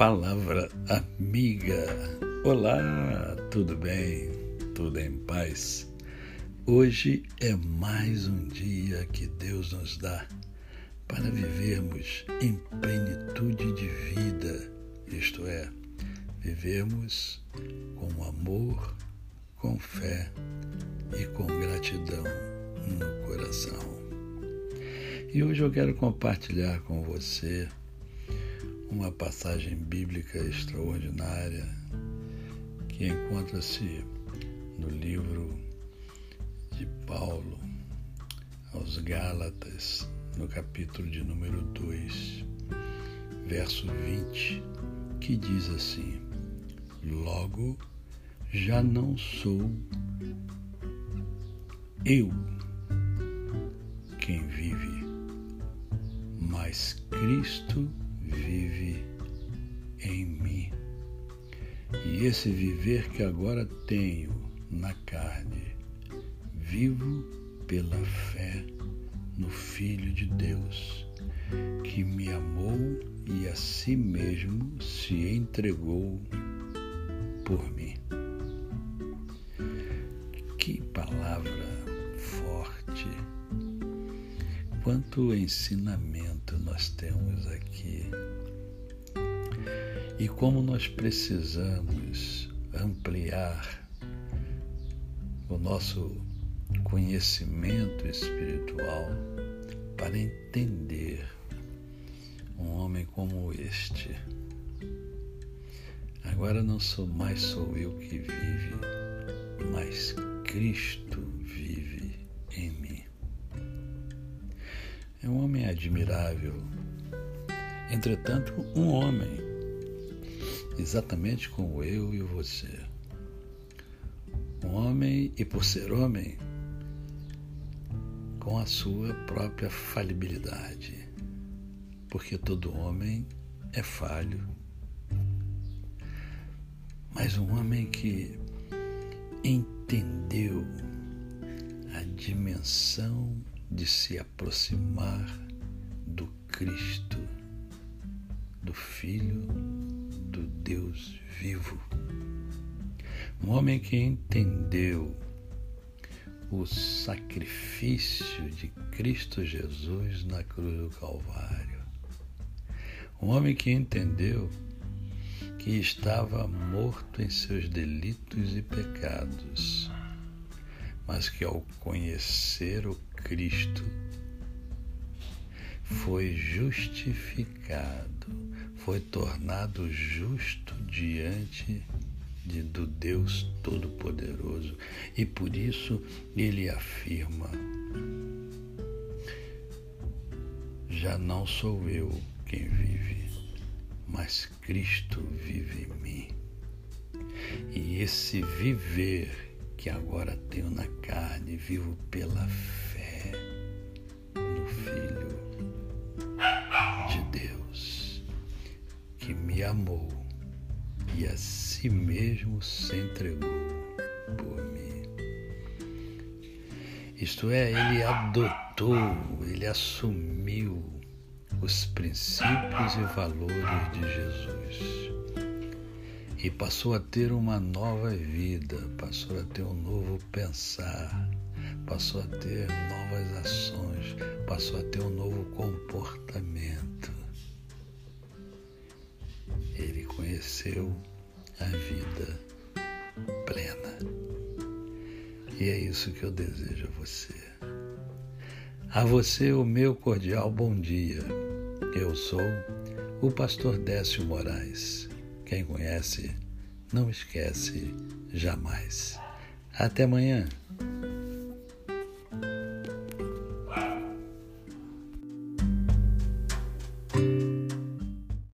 Palavra amiga. Olá, tudo bem? Tudo em paz? Hoje é mais um dia que Deus nos dá para vivermos em plenitude de vida, isto é, vivermos com amor, com fé e com gratidão no coração. E hoje eu quero compartilhar com você uma passagem bíblica extraordinária que encontra-se no livro de Paulo aos Gálatas, no capítulo de número 2, verso 20, que diz assim: Logo já não sou eu quem vive, mas Cristo vive em mim. E esse viver que agora tenho na carne, vivo pela fé no Filho de Deus, que me amou e a si mesmo se entregou por mim. Que palavra forte! Quanto ensinamento nós temos aqui e como nós precisamos ampliar o nosso conhecimento espiritual para entender um homem como este. Agora não sou mais sou eu que vive, mas Cristo vive admirável, entretanto, um homem exatamente como eu e você. Um homem, e por ser homem, com a sua própria falibilidade, porque todo homem é falho, mas um homem que entendeu a dimensão de se aproximar do Cristo, do Filho do Deus vivo. Um homem que entendeu o sacrifício de Cristo Jesus na cruz do Calvário. Um homem que entendeu que estava morto em seus delitos e pecados, mas que ao conhecer o Cristo foi justificado, foi tornado justo diante de, do Deus Todo-Poderoso. E por isso ele afirma: Já não sou eu quem vive, mas Cristo vive em mim. E esse viver que agora tenho na carne, vivo pela fé amou e a si mesmo se entregou por mim. Isto é, ele adotou, ele assumiu os princípios e valores de Jesus e passou a ter uma nova vida, passou a ter um novo pensar, passou a ter novas ações, passou a ter um novo comportamento ele conheceu a vida plena. E é isso que eu desejo a você. A você o meu cordial bom dia. Eu sou o pastor Décio Moraes. Quem conhece, não esquece jamais. Até amanhã.